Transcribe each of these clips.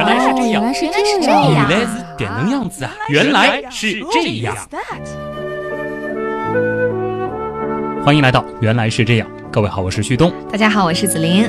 原来是这样，原来是原来是这样。原来是这样子啊！原来是这样。欢迎来到原来是这样，各位好，我是旭东。大家好，我是子琳。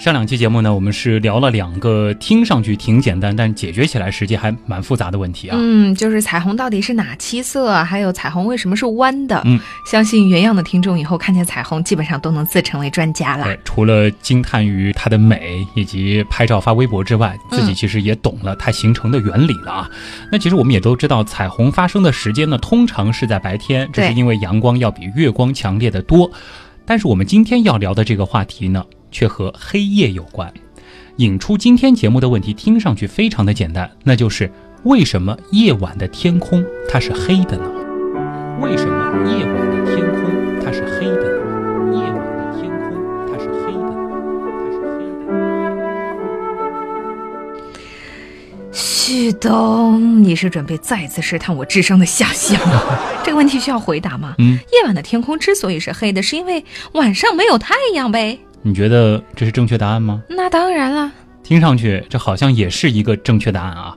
上两期节目呢，我们是聊了两个听上去挺简单，但解决起来实际还蛮复杂的问题啊。嗯，就是彩虹到底是哪七色，还有彩虹为什么是弯的？嗯，相信原样的听众以后看见彩虹，基本上都能自称为专家了。对，除了惊叹于它的美以及拍照发微博之外，自己其实也懂了它形成的原理了啊。那其实我们也都知道，彩虹发生的时间呢，通常是在白天，这是因为阳光要比月光强烈的多。但是我们今天要聊的这个话题呢，却和黑夜有关。引出今天节目的问题听上去非常的简单，那就是为什么夜晚的天空它是黑的呢？为什么夜晚的天空它是黑的呢？夜晚的天空它是黑的呢？它是黑的。旭东，你是准备再次试探我智商的下限吗？这个问题需要回答吗？嗯，夜晚的天空之所以是黑的，是因为晚上没有太阳呗。你觉得这是正确答案吗？那当然了。听上去这好像也是一个正确答案啊。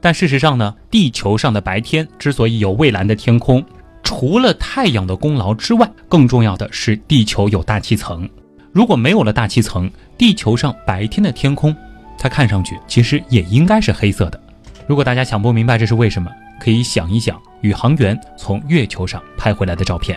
但事实上呢，地球上的白天之所以有蔚蓝的天空，除了太阳的功劳之外，更重要的是地球有大气层。如果没有了大气层，地球上白天的天空，它看上去其实也应该是黑色的。如果大家想不明白这是为什么，可以想一想宇航员从月球上拍回来的照片。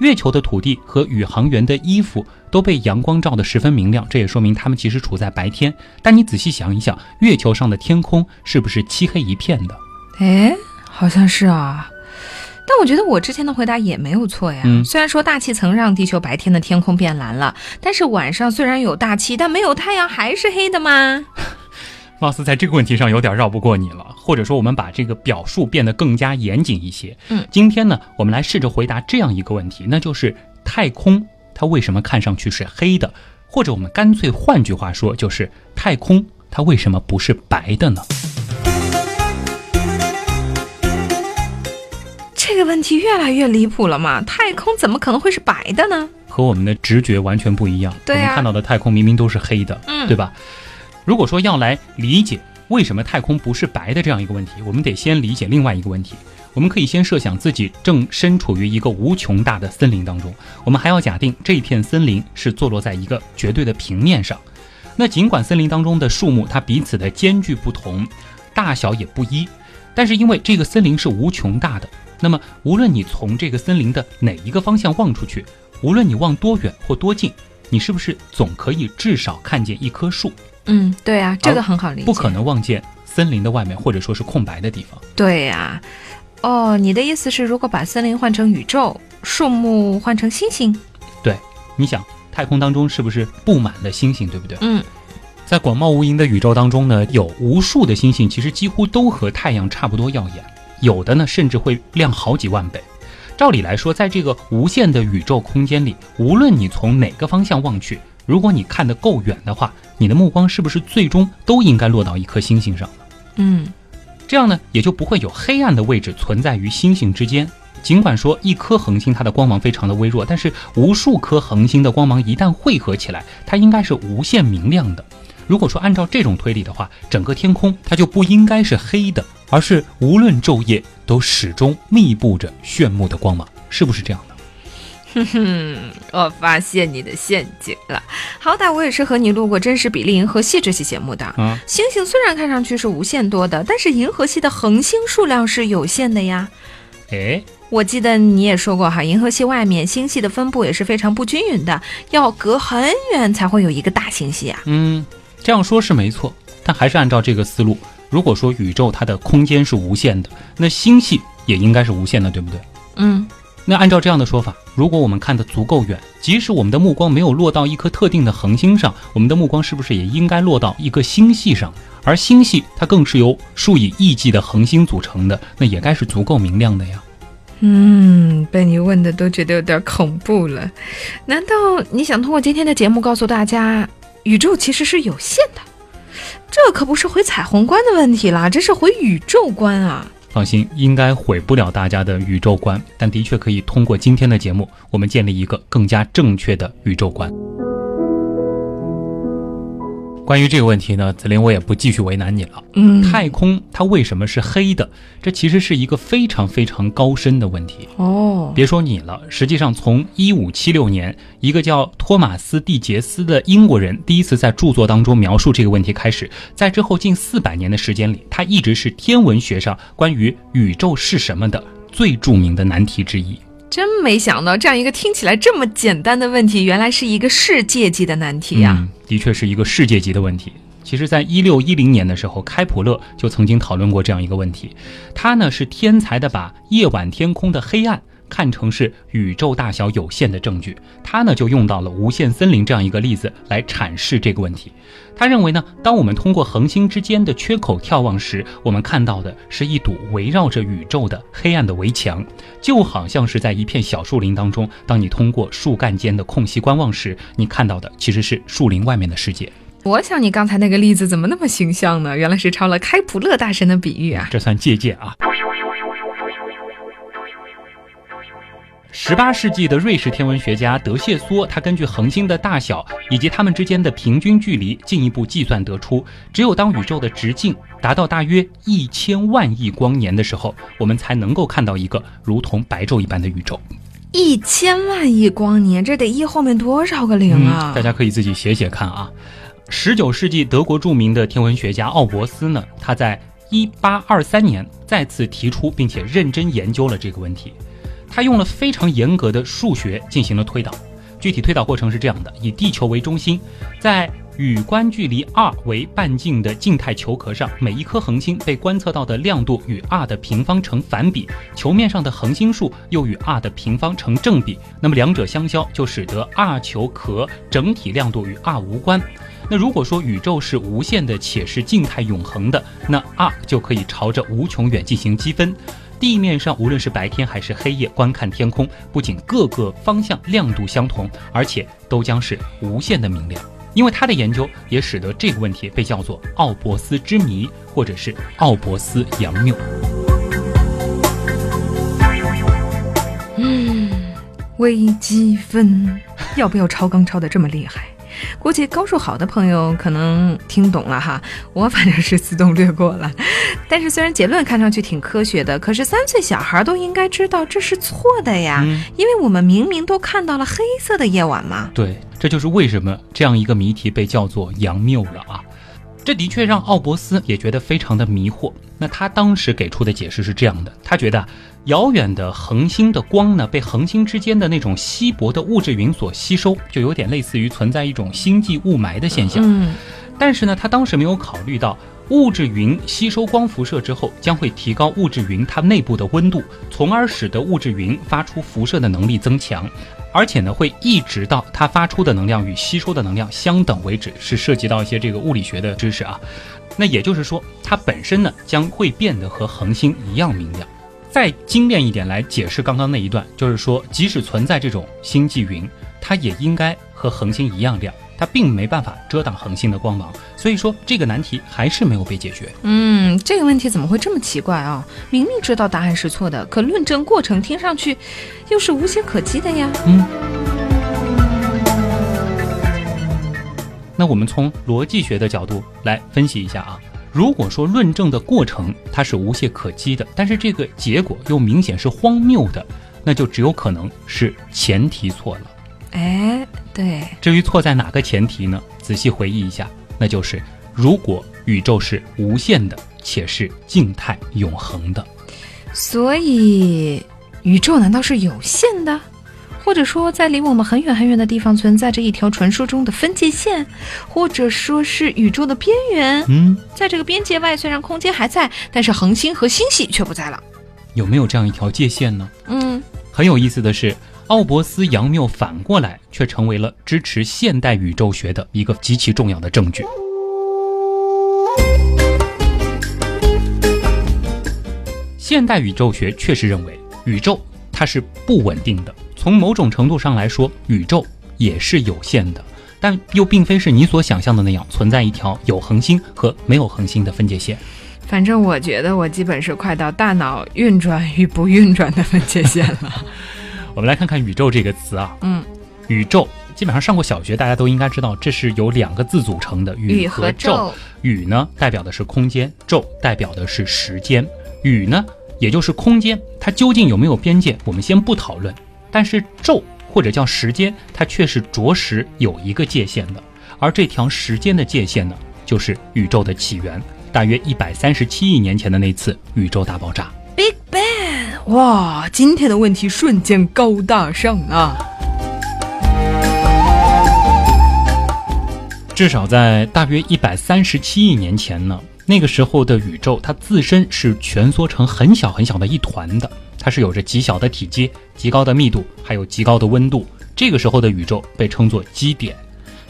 月球的土地和宇航员的衣服都被阳光照得十分明亮，这也说明他们其实处在白天。但你仔细想一想，月球上的天空是不是漆黑一片的？哎，好像是啊。但我觉得我之前的回答也没有错呀。嗯虽然说大气层让地球白天的天空变蓝了，但是晚上虽然有大气，但没有太阳还是黑的吗？貌似在这个问题上有点绕不过你了，或者说我们把这个表述变得更加严谨一些。嗯，今天呢，我们来试着回答这样一个问题，那就是太空它为什么看上去是黑的？或者我们干脆换句话说，就是太空它为什么不是白的呢？这个问题越来越离谱了嘛？太空怎么可能会是白的呢？和我们的直觉完全不一样。对啊我们看到的太空明明都是黑的，嗯对吧？如果说要来理解为什么太空不是白的这样一个问题，我们得先理解另外一个问题。我们可以先设想自己正身处于一个无穷大的森林当中，我们还要假定这片森林是坐落在一个绝对的平面上。那尽管森林当中的树木它彼此的间距不同，大小也不一，但是因为这个森林是无穷大的，那么无论你从这个森林的哪一个方向望出去，无论你望多远或多近，你是不是总可以至少看见一棵树？嗯，对啊，这个很好理解。不可能望见森林的外面或者说是空白的地方。对呀、哦，你的意思是，如果把森林换成宇宙，树木换成星星？对你想，太空当中是不是布满了星星，对不对？嗯，在广袤无垠的宇宙当中呢，有无数的星星，其实几乎都和太阳差不多耀眼，有的呢甚至会亮好几万倍。照理来说，在这个无限的宇宙空间里，无论你从哪个方向望去，如果你看得够远的话，你的目光是不是最终都应该落到一颗星星上呢？嗯，这样呢，也就不会有黑暗的位置存在于星星之间。尽管说一颗恒星它的光芒非常的微弱，但是无数颗恒星的光芒一旦汇合起来，它应该是无限明亮的。如果说按照这种推理的话，整个天空它就不应该是黑的，而是无论昼夜都始终密布着炫目的光芒，是不是这样的？嗯，我发现你的陷阱了。好歹我也是和你录过《真实比例银河系》这期节目的。啊，星星虽然看上去是无限多的，但是银河系的恒星数量是有限的呀。哎，我记得你也说过哈，银河系外面星系的分布也是非常不均匀的，要隔很远才会有一个大星系啊。嗯，这样说是没错，但还是按照这个思路，如果说宇宙它的空间是无限的，那星系也应该是无限的，对不对？嗯，那按照这样的说法，如果我们看得足够远，即使我们的目光没有落到一颗特定的恒星上，我们的目光是不是也应该落到一个星系上？而星系它更是由数以亿计的恒星组成的，那也该是足够明亮的呀。嗯，被你问的都觉得有点恐怖了。难道你想通过今天的节目告诉大家，宇宙其实是有限的？这可不是回彩虹观的问题啦，这是回宇宙观啊！放心，应该毁不了大家的宇宙观，但的确可以通过今天的节目，我们建立一个更加正确的宇宙观。关于这个问题呢，子林我也不继续为难你了。嗯，太空它为什么是黑的？这其实是一个非常非常高深的问题。哦，别说你了，实际上从一五七六年，一个叫托马斯·蒂杰斯的英国人第一次在著作当中描述这个问题开始，在之后近四百年的时间里，它一直是天文学上关于宇宙是什么的最著名的难题之一。真没想到，这样一个听起来这么简单的问题，原来是一个世界级的难题呀、的确是一个世界级的问题。其实，在一六一零年的时候，开普勒就曾经讨论过这样一个问题。他呢是天才的把夜晚天空的黑暗看成是宇宙大小有限的证据。他呢就用到了无限森林这样一个例子来阐释这个问题。他认为呢，当我们通过恒星之间的缺口眺望时，我们看到的是一堵围绕着宇宙的黑暗的围墙，就好像是在一片小树林当中，当你通过树干间的空隙观望时，你看到的其实是树林外面的世界。我想你刚才那个例子怎么那么形象呢？原来是抄了开普勒大神的比喻啊！这算借鉴啊。十八世纪的瑞士天文学家德谢梭，他根据恒星的大小以及它们之间的平均距离，进一步计算得出，只有当宇宙的直径达到大约一千万亿光年的时候，我们才能够看到一个如同白昼一般的宇宙。一千万亿光年，这得一后面多少个零啊？嗯，大家可以自己写写看啊。十九世纪德国著名的天文学家奥伯斯呢，他在一八二三年再次提出并且认真研究了这个问题。他用了非常严格的数学进行了推导，具体推导过程是这样的：以地球为中心，在与观距离 r 为半径的静态球壳上，每一颗恒星被观测到的亮度与 r 的平方成反比，球面上的恒星数又与 r 的平方成正比，那么两者相消，就使得 r 球壳整体亮度与 r 无关。那如果说宇宙是无限的且是静态永恒的，那 r 就可以朝着无穷远进行积分。地面上无论是白天还是黑夜，观看天空，不仅各个方向亮度相同，而且都将是无限的明亮。因为他的研究，也使得这个问题被叫做奥伯斯之谜，或者是奥伯斯杨谬。嗯，微积分要不要超纲超的这么厉害？估计高数好的朋友可能听懂了哈，我反正是自动略过了。但是虽然结论看上去挺科学的，可是三岁小孩都应该知道这是错的呀，嗯因为我们明明都看到了黑色的夜晚嘛。对，这就是为什么这样一个谜题被叫做杨谬了啊。这的确让奥伯斯也觉得非常的迷惑。那他当时给出的解释是这样的：他觉得遥远的恒星的光呢，被恒星之间的那种稀薄的物质云所吸收，就有点类似于存在一种星际雾霾的现象。嗯，但是呢，他当时没有考虑到物质云吸收光辐射之后，将会提高物质云它内部的温度，从而使得物质云发出辐射的能力增强，而且呢，会一直到它发出的能量与吸收的能量相等为止，是涉及到一些这个物理学的知识啊。那也就是说，它本身呢将会变得和恒星一样明亮。再精炼一点来解释刚刚那一段，就是说，即使存在这种星际云，它也应该和恒星一样亮，它并没办法遮挡恒星的光芒。所以说，这个难题还是没有被解决。嗯，这个问题怎么会这么奇怪啊？明明知道答案是错的，可论证过程听上去又是无懈可击的呀。嗯。那我们从逻辑学的角度来分析一下啊。如果说论证的过程它是无懈可击的，但是这个结果又明显是荒谬的，那就只有可能是前提错了。哎，对，至于错在哪个前提呢？仔细回忆一下，那就是如果宇宙是无限的且是静态永恒的，所以宇宙难道是有限的？或者说，在离我们很远很远的地方存在着一条传说中的分界线，或者说是宇宙的边缘。嗯，在这个边界外，虽然空间还在，但是恒星和星系却不在了。有没有这样一条界限呢？嗯，很有意思的是，奥伯斯杨谬反过来却成为了支持现代宇宙学的一个极其重要的证据。现代宇宙学确实认为，宇宙它是不稳定的。从某种程度上来说，宇宙也是有限的，但又并非是你所想象的那样存在一条有恒星和没有恒星的分界线。反正我觉得我基本是快到大脑运转与不运转的分界线了。我们来看看“宇宙”这个词啊，嗯，宇宙基本上上过小学，大家都应该知道，这是由两个字组成的宇和宙。宇呢代表的是空间，宙代表的是时间。宇呢也就是空间，它究竟有没有边界，我们先不讨论。但是宙或者叫时间，它却是着实有一个界限的。而这条时间的界限呢，就是宇宙的起源，大约一百三十七亿年前的那次宇宙大爆炸。哇，今天的问题瞬间高大上啊！至少在大约一百三十七亿年前呢，那个时候的宇宙它自身是蜷缩成很小很小的一团的，它是有着极小的体积、极高的密度，还有极高的温度。这个时候的宇宙被称作基点。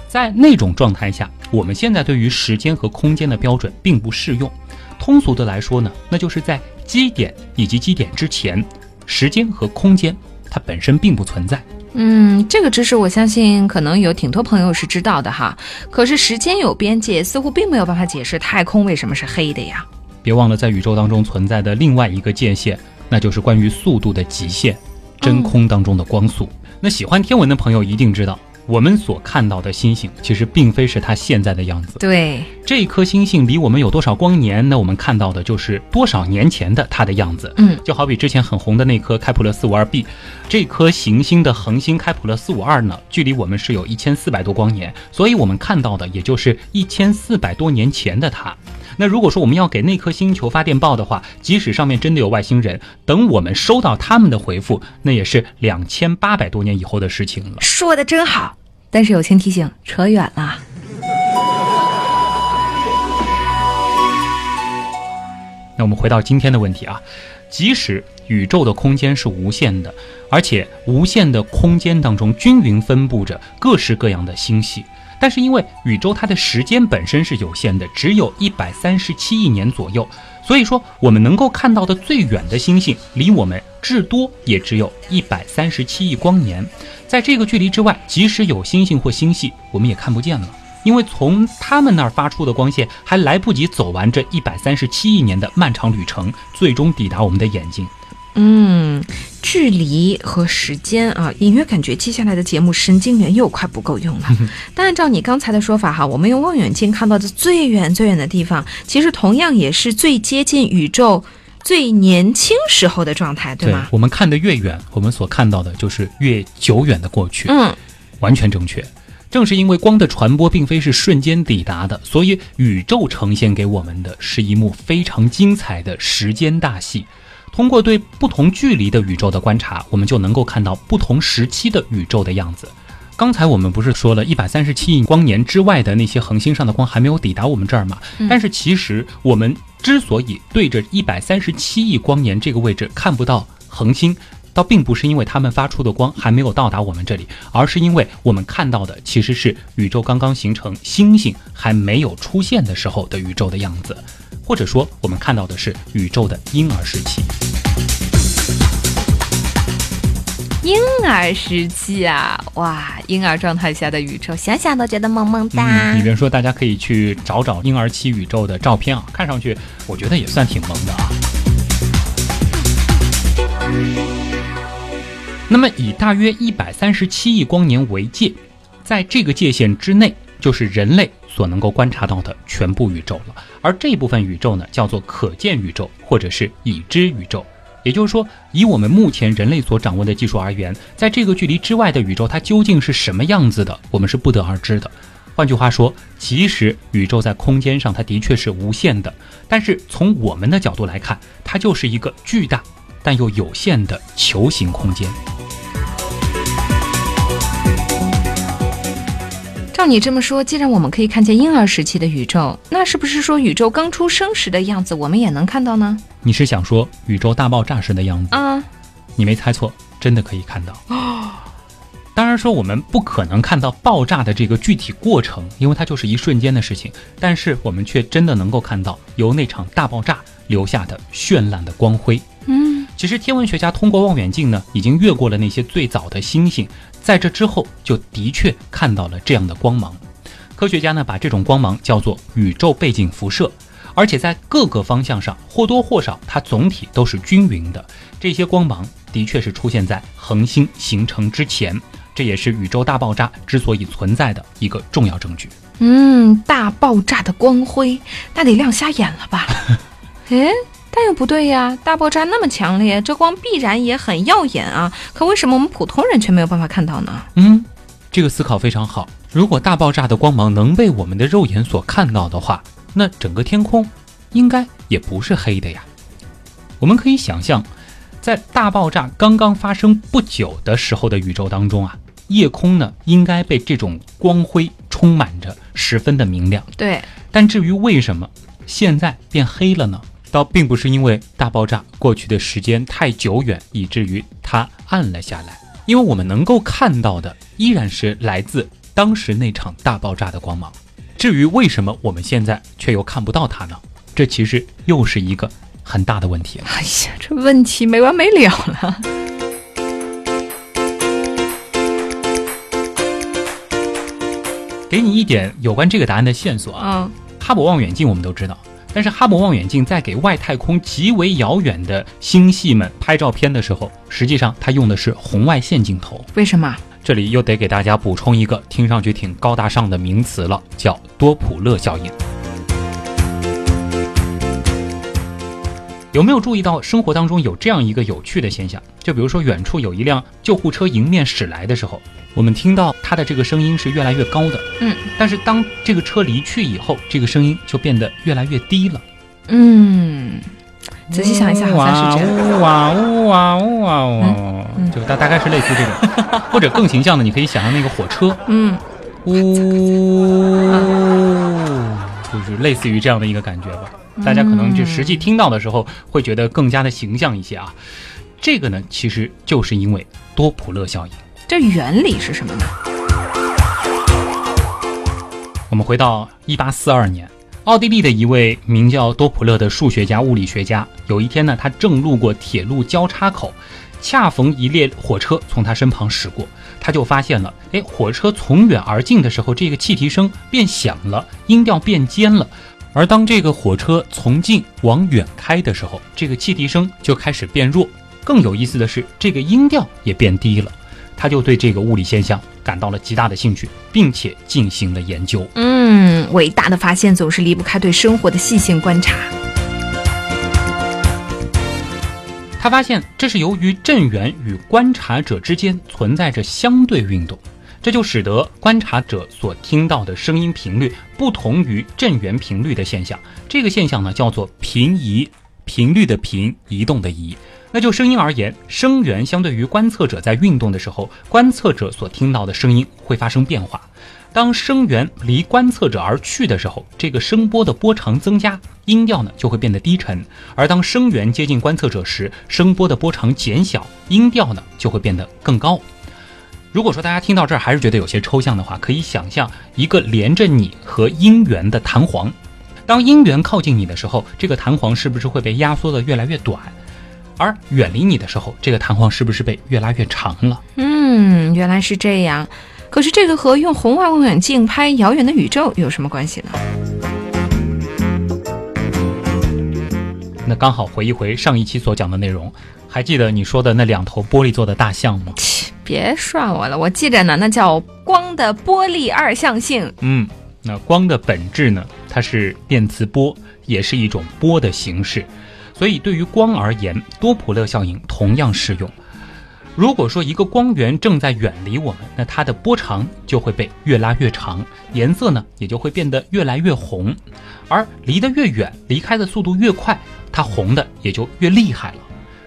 在那种状态下，我们现在对于时间和空间的标准并不适用。通俗的来说呢，那就是在基点以及基点之前，时间和空间它本身并不存在。嗯，这个知识我相信可能有挺多朋友是知道的哈。可是时间有边界，似乎并没有办法解释太空为什么是黑的呀。别忘了，在宇宙当中存在的另外一个界限，那就是关于速度的极限，真空当中的光速。那喜欢天文的朋友一定知道。我们所看到的星星，其实并非是它现在的样子。对，这颗星星离我们有多少光年？那我们看到的就是多少年前的它的样子。嗯，就好比之前很红的那颗开普勒四五二 b，这颗行星的恒星开普勒四五二呢，距离我们是有一千四百多光年，所以我们看到的也就是一千四百多年前的它。那如果说我们要给那颗星球发电报的话，即使上面真的有外星人，等我们收到他们的回复，那也是两千八百多年以后的事情了。说的真好，但是友情提醒，扯远了。那我们回到今天的问题啊，即使宇宙的空间是无限的，而且无限的空间当中均匀分布着各式各样的星系。但是因为宇宙它的时间本身是有限的，只有一百三十七亿年左右，所以说我们能够看到的最远的星星离我们至多也只有一百三十七亿光年。在这个距离之外，即使有星星或星系，我们也看不见了，因为从他们那儿发出的光线还来不及走完这一百三十七亿年的漫长旅程，最终抵达我们的眼睛。嗯，距离和时间啊，隐约感觉接下来的节目神经元又快不够用了。但按照你刚才的说法哈，我们用望远镜看到的最远最远的地方，其实同样也是最接近宇宙最年轻时候的状态，对吗？我们看得越远，我们所看到的就是越久远的过去。嗯，完全正确。正是因为光的传播并非是瞬间抵达的，所以宇宙呈现给我们的是一幕非常精彩的时间大戏。通过对不同距离的宇宙的观察，我们就能够看到不同时期的宇宙的样子。刚才我们不是说了一百三十七亿光年之外的那些恒星上的光还没有抵达我们这儿吗？但是其实我们之所以对着一百三十七亿光年这个位置看不到恒星，倒并不是因为它们发出的光还没有到达我们这里，而是因为我们看到的其实是宇宙刚刚形成、星星还没有出现的时候的宇宙的样子。或者说，我们看到的是宇宙的婴儿时期。婴儿时期啊，哇，婴儿状态下的宇宙，想想都觉得萌萌哒。你别说，大家可以去找找婴儿期宇宙的照片啊，看上去我觉得也算挺萌的啊。那么，以大约一百三十七亿光年为界，在这个界限之内，就是人类。所能够观察到的全部宇宙了，而这部分宇宙呢，叫做可见宇宙或者是已知宇宙。也就是说，以我们目前人类所掌握的技术而言，在这个距离之外的宇宙，它究竟是什么样子的，我们是不得而知的。换句话说，其实宇宙在空间上它的确是无限的，但是从我们的角度来看，它就是一个巨大但又有限的球形空间。照你这么说，既然我们可以看见婴儿时期的宇宙，那是不是说宇宙刚出生时的样子我们也能看到呢？你是想说宇宙大爆炸时的样子啊？你没猜错，真的可以看到。当然说我们不可能看到爆炸的这个具体过程，因为它就是一瞬间的事情。但是我们却真的能够看到由那场大爆炸留下的绚烂的光辉。嗯，其实天文学家通过望远镜呢，已经越过了那些最早的星星。在这之后，就的确看到了这样的光芒。科学家呢，把这种光芒叫做宇宙背景辐射，而且在各个方向上或多或少，它总体都是均匀的。这些光芒的确是出现在恒星形成之前，这也是宇宙大爆炸之所以存在的一个重要证据。嗯，大爆炸的光辉，那得亮瞎眼了吧？诶，但又不对呀，大爆炸那么强烈，这光必然也很耀眼啊。可为什么我们普通人却没有办法看到呢？嗯，这个思考非常好。如果大爆炸的光芒能被我们的肉眼所看到的话，那整个天空应该也不是黑的呀。我们可以想象，在大爆炸刚刚发生不久的时候的宇宙当中啊，夜空呢应该被这种光辉充满着，十分的明亮。对，但至于为什么现在变黑了呢？倒并不是因为大爆炸过去的时间太久远，以至于它暗了下来，因为我们能够看到的依然是来自当时那场大爆炸的光芒。至于为什么我们现在却又看不到它呢？这其实又是一个很大的问题了。哎呀，这问题没完没了了。给你一点有关这个答案的线索啊，嗯，哈勃望远镜我们都知道，但是哈勃望远镜在给外太空极为遥远的星系们拍照片的时候，实际上它用的是红外线镜头。为什么？这里又得给大家补充一个听上去挺高大上的名词了，叫多普勒效应。有没有注意到生活当中有这样一个有趣的现象？就比如说远处有一辆救护车迎面驶来的时候，我们听到它的这个声音是越来越高的，嗯，但是当这个车离去以后，这个声音就变得越来越低了。嗯，仔细想一下，好像是这样。呜哇呜哇呜哇呜就大大概是类似这种，或者更形象的，你可以想象那个火车，嗯，呜，就是类似于这样的一个感觉吧。大家可能就实际听到的时候，会觉得更加的形象一些啊。这个呢，其实就是因为多普勒效应。这原理是什么呢？我们回到一八四二年，奥地利的一位名叫多普勒的数学家、物理学家，有一天呢，他正路过铁路交叉口，恰逢一列火车从他身旁驶过，他就发现了，哎，火车从远而近的时候，这个汽笛声变响了，音调变尖了。而当这个火车从近往远开的时候，这个汽笛声就开始变弱。更有意思的是，这个音调也变低了。他就对这个物理现象感到了极大的兴趣，并且进行了研究。嗯，伟大的发现总是离不开对生活的细心观察。他发现这是由于震源与观察者之间存在着相对运动，这就使得观察者所听到的声音频率不同于震源频率的现象。这个现象呢叫做频移，频率的频，移动的移。那就声音而言，声源相对于观测者在运动的时候，观测者所听到的声音会发生变化。当声源离观测者而去的时候，这个声波的波长增加，音调呢就会变得低沉；而当声源接近观测者时，声波的波长减小，音调呢就会变得更高。如果说大家听到这儿还是觉得有些抽象的话，可以想象一个连着你和音源的弹簧，当音源靠近你的时候，这个弹簧是不是会被压缩的越来越短？而远离你的时候，这个弹簧是不是被越拉越长了？嗯，原来是这样。可是这个和用红外望远镜拍遥远的宇宙有什么关系呢？那刚好回一回上一期所讲的内容，还记得你说的那两头玻璃做的大象吗？切，别涮我了，我记着呢，那叫光的玻璃二象性。嗯，那光的本质呢，它是电磁波，也是一种波的形式，所以对于光而言，多普勒效应同样适用。如果说一个光源正在远离我们，那它的波长就会被越拉越长，颜色呢也就会变得越来越红，而离得越远，离开的速度越快，它红的也就越厉害了，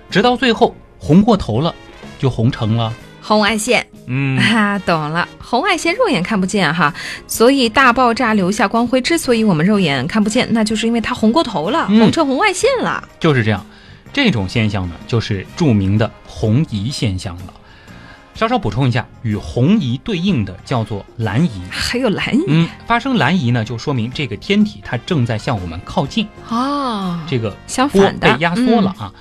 直到最后红过头了，就红成了红外线，嗯啊，懂了。红外线肉眼看不见哈，所以大爆炸留下光辉，之所以我们肉眼看不见，那就是因为它红过头了，嗯红成红外线了。就是这样。这种现象呢，就是著名的红移现象了。稍稍补充一下，与红移对应的叫做蓝移。还有蓝移嗯，发生蓝移呢，就说明这个天体它正在向我们靠近，哦，这个波相反的被压缩了啊。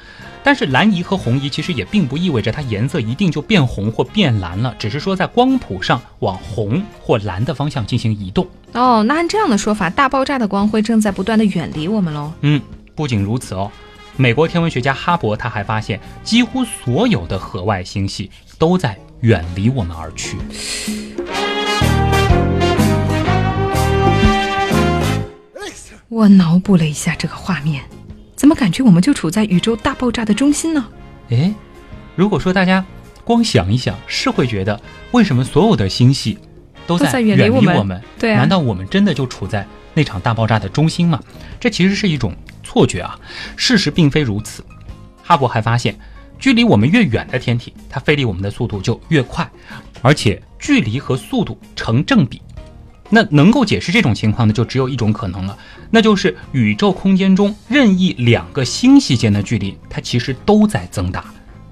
但是蓝移和红移其实也并不意味着它颜色一定就变红或变蓝了，只是说在光谱上往红或蓝的方向进行移动。哦，那按这样的说法，大爆炸的光辉正在不断的远离我们喽。嗯，不仅如此哦，美国天文学家哈勃他还发现，几乎所有的河外星系都在远离我们而去。我脑补了一下这个画面，怎么感觉我们就处在宇宙大爆炸的中心呢？诶，如果说大家光想一想，是会觉得为什么所有的星系都在远离离我们我们？对啊难道我们真的就处在那场大爆炸的中心吗？这其实是一种错觉啊，事实并非如此。哈勃还发现，距离我们越远的天体，它飞离我们的速度就越快，而且距离和速度成正比。那能够解释这种情况的，就只有一种可能了，那就是宇宙空间中任意两个星系间的距离，它其实都在增大，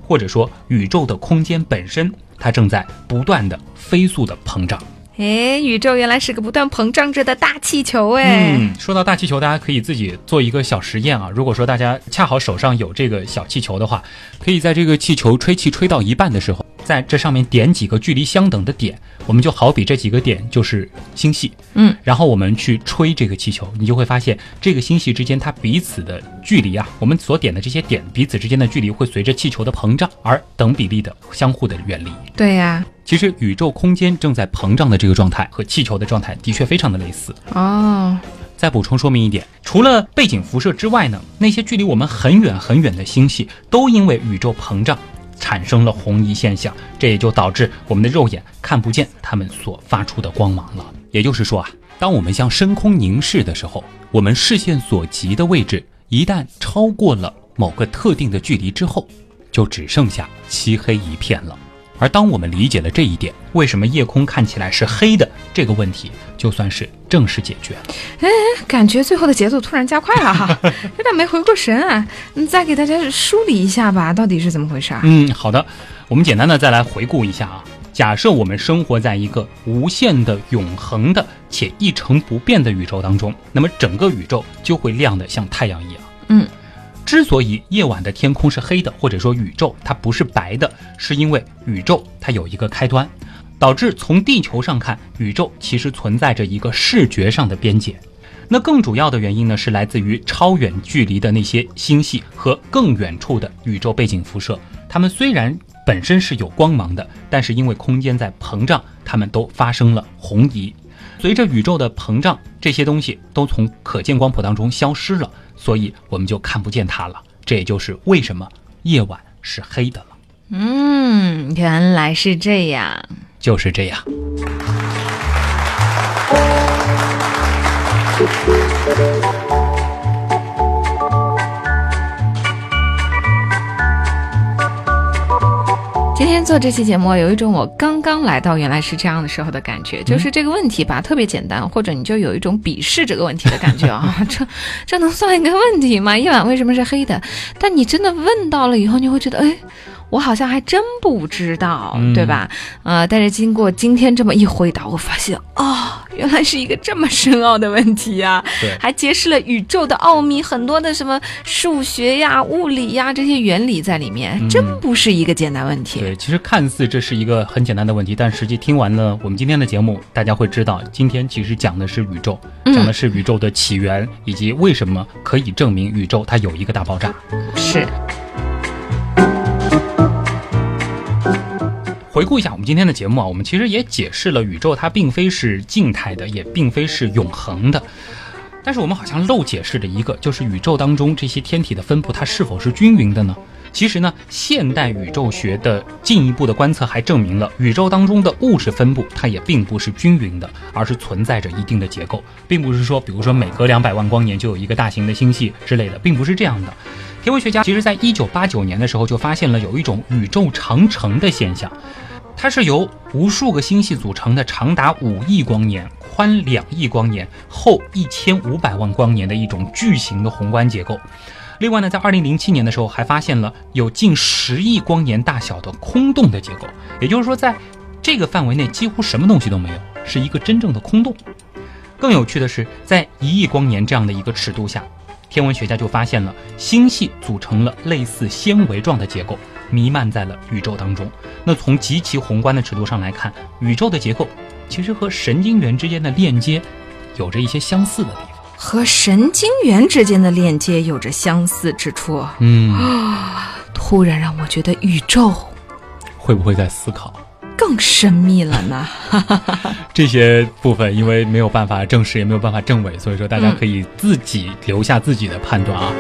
或者说宇宙的空间本身，它正在不断的飞速的膨胀。哎，宇宙原来是个不断膨胀着的大气球哎。嗯，说到大气球，大家可以自己做一个小实验啊。如果说大家恰好手上有这个小气球的话，可以在这个气球吹气吹到一半的时候，在这上面点几个距离相等的点，我们就好比这几个点就是星系。嗯，然后我们去吹这个气球，你就会发现这个星系之间它彼此的距离啊，我们所点的这些点彼此之间的距离会随着气球的膨胀而等比例的相互的远离。对呀、其实宇宙空间正在膨胀的这个状态和气球的状态的确非常的类似。哦，再补充说明一点，除了背景辐射之外呢，那些距离我们很远很远的星系都因为宇宙膨胀产生了红移现象，这也就导致我们的肉眼看不见它们所发出的光芒了。也就是说啊，当我们向深空凝视的时候，我们视线所及的位置一旦超过了某个特定的距离之后，就只剩下漆黑一片了。而当我们理解了这一点，为什么夜空看起来是黑的这个问题，就算是正式解决了。感觉最后的节奏突然加快了哈，有点没回过神啊。你再给大家梳理一下吧，到底是怎么回事啊？嗯，好的，我们简单的再来回顾一下啊。假设我们生活在一个无限的、永恒的且一成不变的宇宙当中，那么整个宇宙就会亮得像太阳一样。嗯，之所以夜晚的天空是黑的，或者说宇宙它不是白的，是因为宇宙它有一个开端，导致从地球上看，宇宙其实存在着一个视觉上的边界。那更主要的原因呢，是来自于超远距离的那些星系和更远处的宇宙背景辐射。它们虽然本身是有光芒的，但是因为空间在膨胀，它们都发生了红移。随着宇宙的膨胀，这些东西都从可见光谱当中消失了，所以我们就看不见它了。这也就是为什么夜晚是黑的了。嗯，原来是这样。就是这样。今天做这期节目，有一种我刚刚来到原来是这样的时候的感觉，就是这个问题吧，特别简单，或者你就有一种鄙视这个问题的感觉啊，这这能算一个问题吗？夜晚为什么是黑的？但你真的问到了以后，你会觉得，哎。我好像还真不知道，嗯对吧？呃，但是经过今天这么一回答，我发现，哦，原来是一个这么深奥的问题呀、对还揭示了宇宙的奥秘，很多的什么数学呀、物理呀这些原理在里面，嗯真不是一个简单问题。对，其实看似这是一个很简单的问题，但实际听完了我们今天的节目，大家会知道，今天其实讲的是宇宙，嗯讲的是宇宙的起源，以及为什么可以证明宇宙它有一个大爆炸。是，回顾一下我们今天的节目啊，我们其实也解释了宇宙它并非是静态的，也并非是永恒的。但是我们好像漏解释了一个，就是宇宙当中这些天体的分布，它是否是均匀的呢？其实呢，现代宇宙学的进一步的观测还证明了宇宙当中的物质分布，它也并不是均匀的，而是存在着一定的结构，并不是说，比如说每隔两百万光年就有一个大型的星系之类的，并不是这样的。天文学家其实在一九八九年的时候就发现了有一种宇宙长城的现象，它是由无数个星系组成的，长达五亿光年、宽两亿光年、厚一千五百万光年的一种巨型的宏观结构。另外呢，在二零零七年的时候，还发现了有近十亿光年大小的空洞的结构，也就是说，在这个范围内几乎什么东西都没有，是一个真正的空洞。更有趣的是，在一亿光年这样的一个尺度下，天文学家就发现了星系组成了类似纤维状的结构，弥漫在了宇宙当中。那从极其宏观的尺度上来看，宇宙的结构其实和神经元之间的链接有着一些相似的地方。和神经元之间的链接有着相似之处，嗯，突然让我觉得宇宙会不会在思考更神秘了呢？这些部分因为没有办法证实，也没有办法证伪，所以说大家可以自己留下自己的判断啊。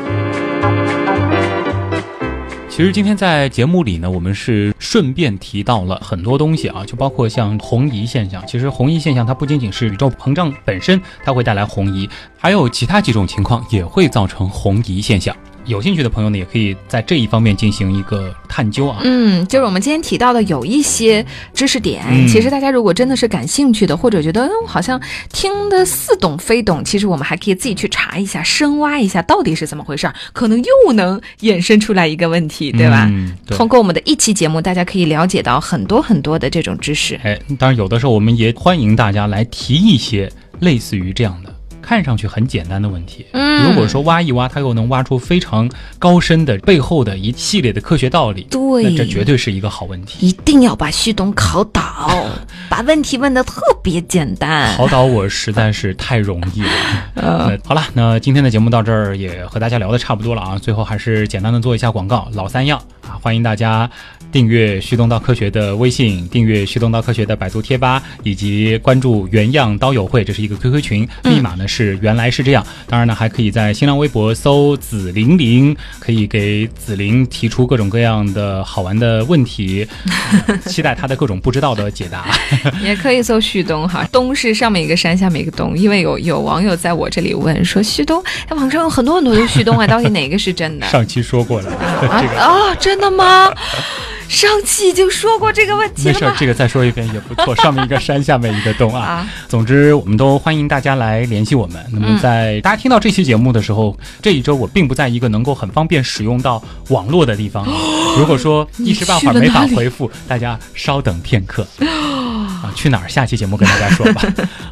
其实今天在节目里呢，我们是顺便提到了很多东西啊，就包括像红移现象。其实红移现象它不仅仅是宇宙膨胀本身，它会带来红移，还有其他几种情况也会造成红移现象。有兴趣的朋友呢，也可以在这一方面进行一个探究啊。嗯，就是我们今天提到的有一些知识点，嗯其实大家如果真的是感兴趣的，或者觉得嗯好像听得似懂非懂，其实我们还可以自己去查一下，深挖一下到底是怎么回事儿，可能又能衍生出来一个问题，对吧？嗯，对。通过我们的一期节目，大家可以了解到很多很多的这种知识。哎，当然有的时候我们也欢迎大家来提一些类似于这样的。看上去很简单的问题，嗯如果说挖一挖，它又能挖出非常高深的背后的一系列的科学道理，对那这绝对是一个好问题。一定要把旭东考倒，把问题问得特别简单。考倒我实在是太容易了。呃，好了，那今天的节目到这儿也和大家聊的差不多了啊。最后还是简单的做一下广告，老三样啊，欢迎大家订阅“旭东道科学”的微信，订阅“旭东道科学”的百度贴吧，以及关注“原样刀友会”，这是一个 QQ 群，密码呢是原来是这样。当然呢，还可以在新浪微博搜“紫玲玲”，可以给紫玲提出各种各样的好玩的问题，期待她的各种不知道的解答。也可以搜旭东哈，东是上面一个山，下面一个东，因为有有网友在我这里问说旭东，哎，网上有很多很多的旭东啊，到底哪个是真的？上期说过了，啊 这个。啊，真真的吗？上期已经说过这个问题了没事儿，？这个再说一遍也不错。上面一个山，下面一个洞啊。啊，总之，我们都欢迎大家来联系我们。那嗯么，在大家听到这期节目的时候，这一周我并不在一个能够很方便使用到网络的地方。如果说一时半会儿没法回复，大家稍等片刻。啊，去哪儿？下期节目跟大家说吧。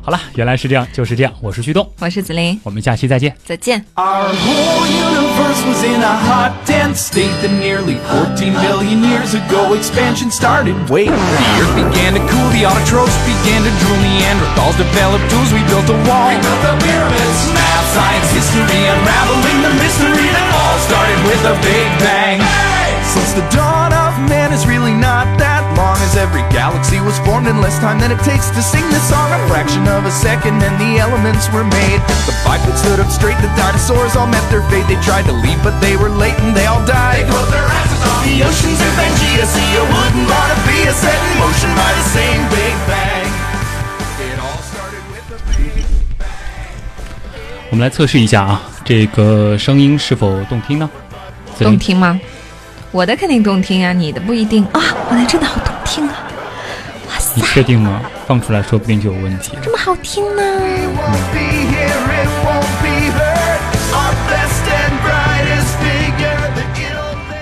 好了，原来是这样，就是这样。我是旭东，我是子琳，我们下期再见。再见。Our whole universe was in a hot, dense state that nearly 14 billion years ago expansion started. Wait, the earth began to cool, the autotrophs began to drool, Neanderthals developed tools, we built a wall. We built the pyramids. Math, science, history, unraveling the mystery that all started with a big bang. Since the dawn of man is really not that long as every galaxy was formed in less time than it takes to sing this song. A fraction of a second and the elements were made. The bipeds stood up straight, the dinosaurs all met their fate. They tried to leave, but they were late and they all died. They closed their asses off. The oceans of Pangea, see you wouldn't wanna be a set in motion by the same Big Bang. It all started with a big 我们来测试一下啊，这个声音是否动听呢？子琳，动听吗？我的肯定动听啊，你的不一定啊。 我的真的好动听啊！哇塞你，确定吗？放出来说不定就有问题。这么好听呢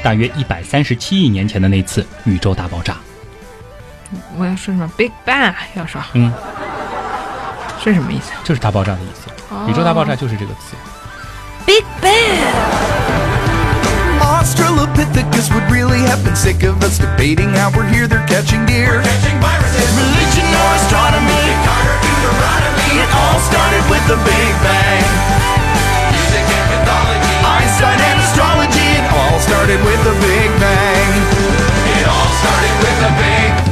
大约一百三十七亿年前的那次宇宙大爆炸。我要说什么？Big Bang 要说嗯，是什么意思就是大爆炸的意思。宇宙大爆炸就是这个词。？Big Bang。it, would really have been sick of us debating how we're here, they're catching deer. We're catching viruses, religion or astronomy, Carter Deuteronomy. It all started with the Big Bang. Music and mythology, Einstein and astrology. It all started with the Big Bang. It all started with the Big Bang.